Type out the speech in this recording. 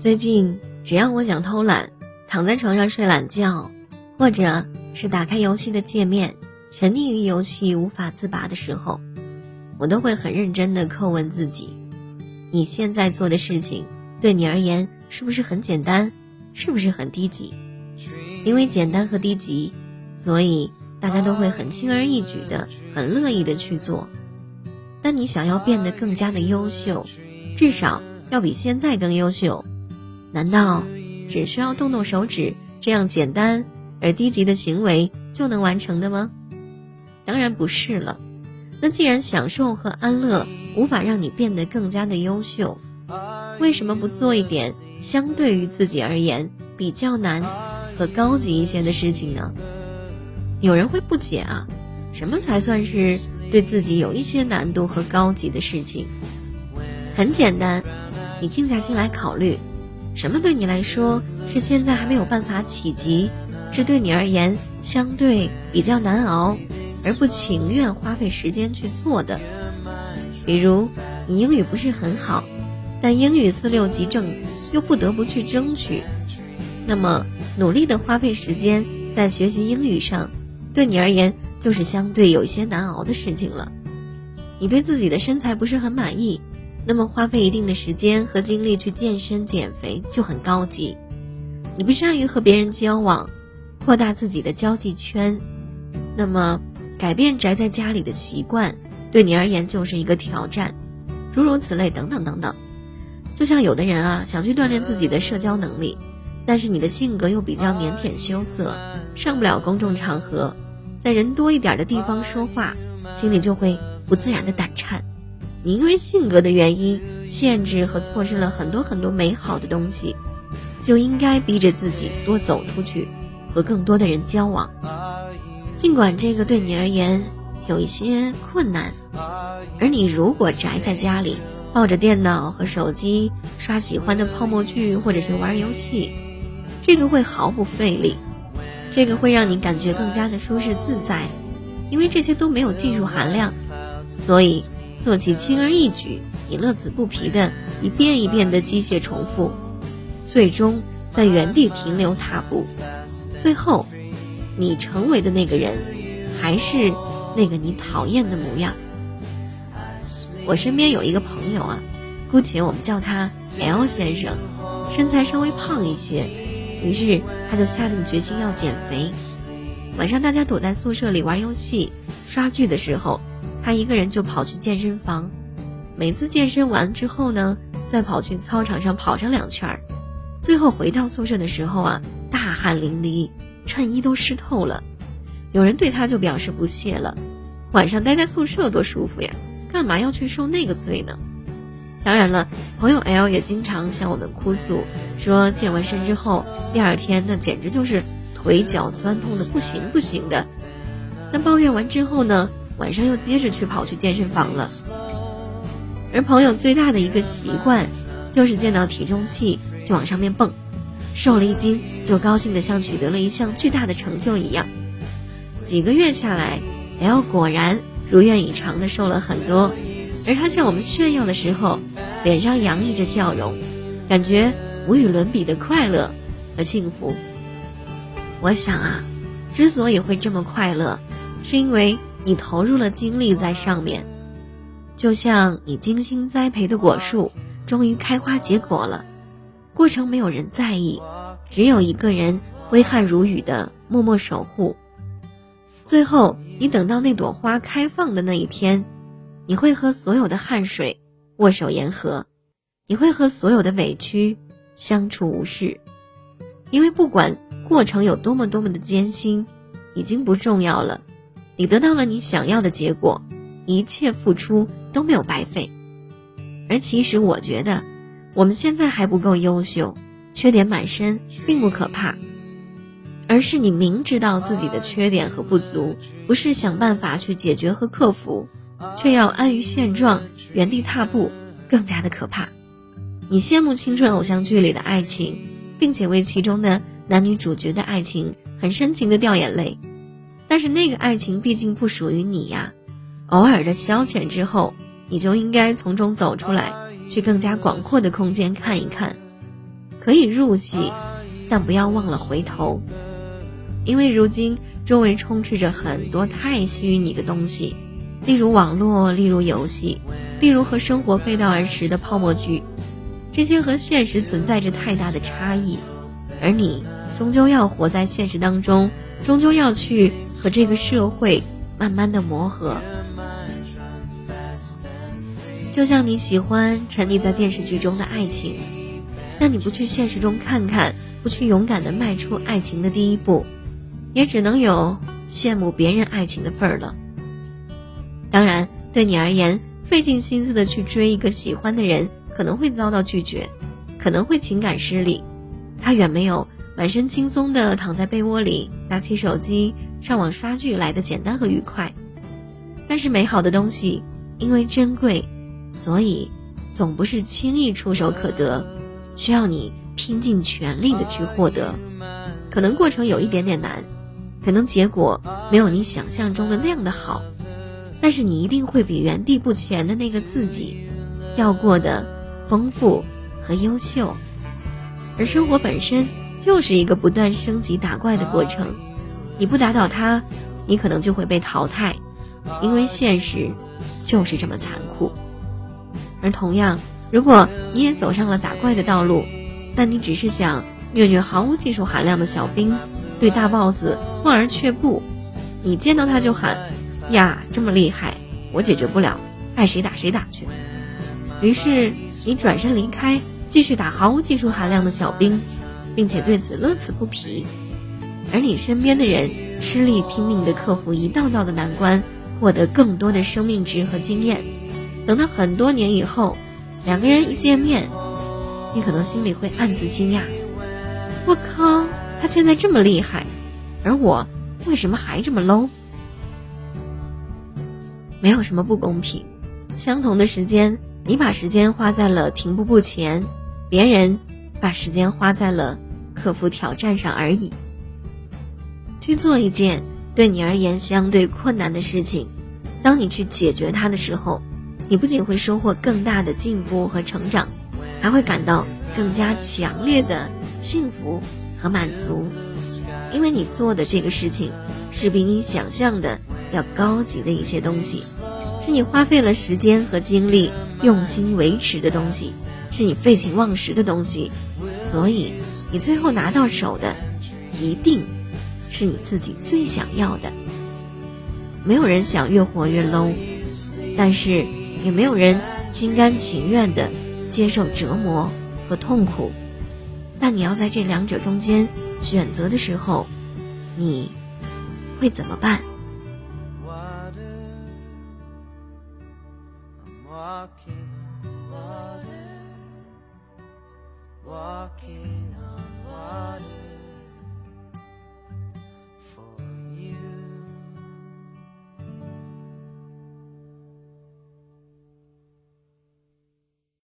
最近只要我想偷懒，躺在床上睡懒觉，或者是打开游戏的界面，沉溺于游戏无法自拔的时候，我都会很认真的叩问自己：你现在做的事情对你而言是不是很简单？是不是很低级？因为简单和低级，所以大家都会很轻而易举的、很乐意的去做。但你想要变得更加的优秀，至少要比现在更优秀。难道只需要动动手指这样简单而低级的行为就能完成的吗？当然不是了。那既然享受和安乐无法让你变得更加的优秀，为什么不做一点相对于自己而言比较难和高级一些的事情呢？有人会不解啊，什么才算是对自己有一些难度和高级的事情？很简单，你静下心来考虑。什么对你来说是现在还没有办法企及，是对你而言相对比较难熬，而不情愿花费时间去做的？比如你英语不是很好，但英语四六级证又不得不去争取，那么努力的花费时间在学习英语上，对你而言就是相对有一些难熬的事情了。你对自己的身材不是很满意。那么花费一定的时间和精力去健身减肥就很高级。你不善于和别人交往，扩大自己的交际圈，那么改变宅在家里的习惯对你而言就是一个挑战。诸如此类等等等等。就像有的人啊想去锻炼自己的社交能力，但是你的性格又比较腼腆羞涩，上不了公众场合，在人多一点的地方说话，心里就会不自然的胆颤。你因为性格的原因，限制和错失了很多很多美好的东西，就应该逼着自己多走出去，和更多的人交往。尽管这个对你而言有一些困难，而你如果宅在家里，抱着电脑和手机刷喜欢的泡沫剧或者是玩游戏，这个会毫不费力，这个会让你感觉更加的舒适自在，因为这些都没有技术含量，所以。做起轻而易举，你乐此不疲的一遍一遍的机械重复，最终在原地停留踏步，最后，你成为的那个人，还是那个你讨厌的模样。我身边有一个朋友啊，姑且我们叫他 L 先生，身材稍微胖一些，于是他就下定决心要减肥。晚上大家躲在宿舍里玩游戏、刷剧的时候。他一个人就跑去健身房，每次健身完之后呢，再跑去操场上跑上两圈儿，最后回到宿舍的时候啊，大汗淋漓，衬衣都湿透了。有人对他就表示不屑了：“晚上待在宿舍多舒服呀，干嘛要去受那个罪呢？”当然了，朋友 L 也经常向我们哭诉，说健完身之后，第二天那简直就是腿脚酸痛的不行不行的。但抱怨完之后呢？晚上又接着去跑去健身房了，而朋友最大的一个习惯，就是见到体重器就往上面蹦，瘦了一斤就高兴的像取得了一项巨大的成就一样。几个月下来，L 果然如愿以偿的瘦了很多，而他向我们炫耀的时候，脸上洋溢着笑容，感觉无与伦比的快乐和幸福。我想啊，之所以会这么快乐，是因为。你投入了精力在上面，就像你精心栽培的果树，终于开花结果了。过程没有人在意，只有一个人挥汗如雨的默默守护。最后，你等到那朵花开放的那一天，你会和所有的汗水握手言和，你会和所有的委屈相处无事，因为不管过程有多么多么的艰辛，已经不重要了。你得到了你想要的结果，一切付出都没有白费。而其实我觉得，我们现在还不够优秀，缺点满身并不可怕，而是你明知道自己的缺点和不足，不是想办法去解决和克服，却要安于现状，原地踏步，更加的可怕。你羡慕青春偶像剧里的爱情，并且为其中的男女主角的爱情很深情的掉眼泪。但是那个爱情毕竟不属于你呀，偶尔的消遣之后，你就应该从中走出来，去更加广阔的空间看一看。可以入戏，但不要忘了回头，因为如今周围充斥着很多太虚拟的东西，例如网络，例如游戏，例如和生活背道而驰的泡沫剧，这些和现实存在着太大的差异，而你终究要活在现实当中，终究要去和这个社会慢慢的磨合。就像你喜欢沉溺在电视剧中的爱情，但你不去现实中看看，不去勇敢的迈出爱情的第一步，也只能有羡慕别人爱情的份儿了。当然，对你而言，费尽心思的去追一个喜欢的人，可能会遭到拒绝，可能会情感失利，他远没有满身轻松的躺在被窝里，拿起手机上网刷剧来的简单和愉快。但是美好的东西，因为珍贵。所以，总不是轻易触手可得，需要你拼尽全力的去获得。可能过程有一点点难，可能结果没有你想象中的那样的好，但是你一定会比原地不前的那个自己要过得丰富和优秀。而生活本身就是一个不断升级打怪的过程，你不打倒他，你可能就会被淘汰，因为现实就是这么残酷。而同样，如果你也走上了打怪的道路，但你只是想虐虐毫无技术含量的小兵，对大 boss 望而却步，你见到他就喊：“呀，这么厉害，我解决不了，爱谁打谁打去。”于是你转身离开，继续打毫无技术含量的小兵，并且对此乐此不疲。而你身边的人吃力拼命地克服一道道的难关，获得更多的生命值和经验。等到很多年以后，两个人一见面，你可能心里会暗自惊讶：“我靠，他现在这么厉害，而我为什么还这么 low？” 没有什么不公平，相同的时间，你把时间花在了停步不前，别人把时间花在了克服挑战上而已。去做一件对你而言相对困难的事情，当你去解决它的时候。你不仅会收获更大的进步和成长，还会感到更加强烈的幸福和满足，因为你做的这个事情是比你想象的要高级的一些东西，是你花费了时间和精力用心维持的东西，是你废寝忘食的东西，所以你最后拿到手的一定是你自己最想要的。没有人想越活越 low，但是。也没有人心甘情愿的接受折磨和痛苦，但你要在这两者中间选择的时候，你会怎么办？walking.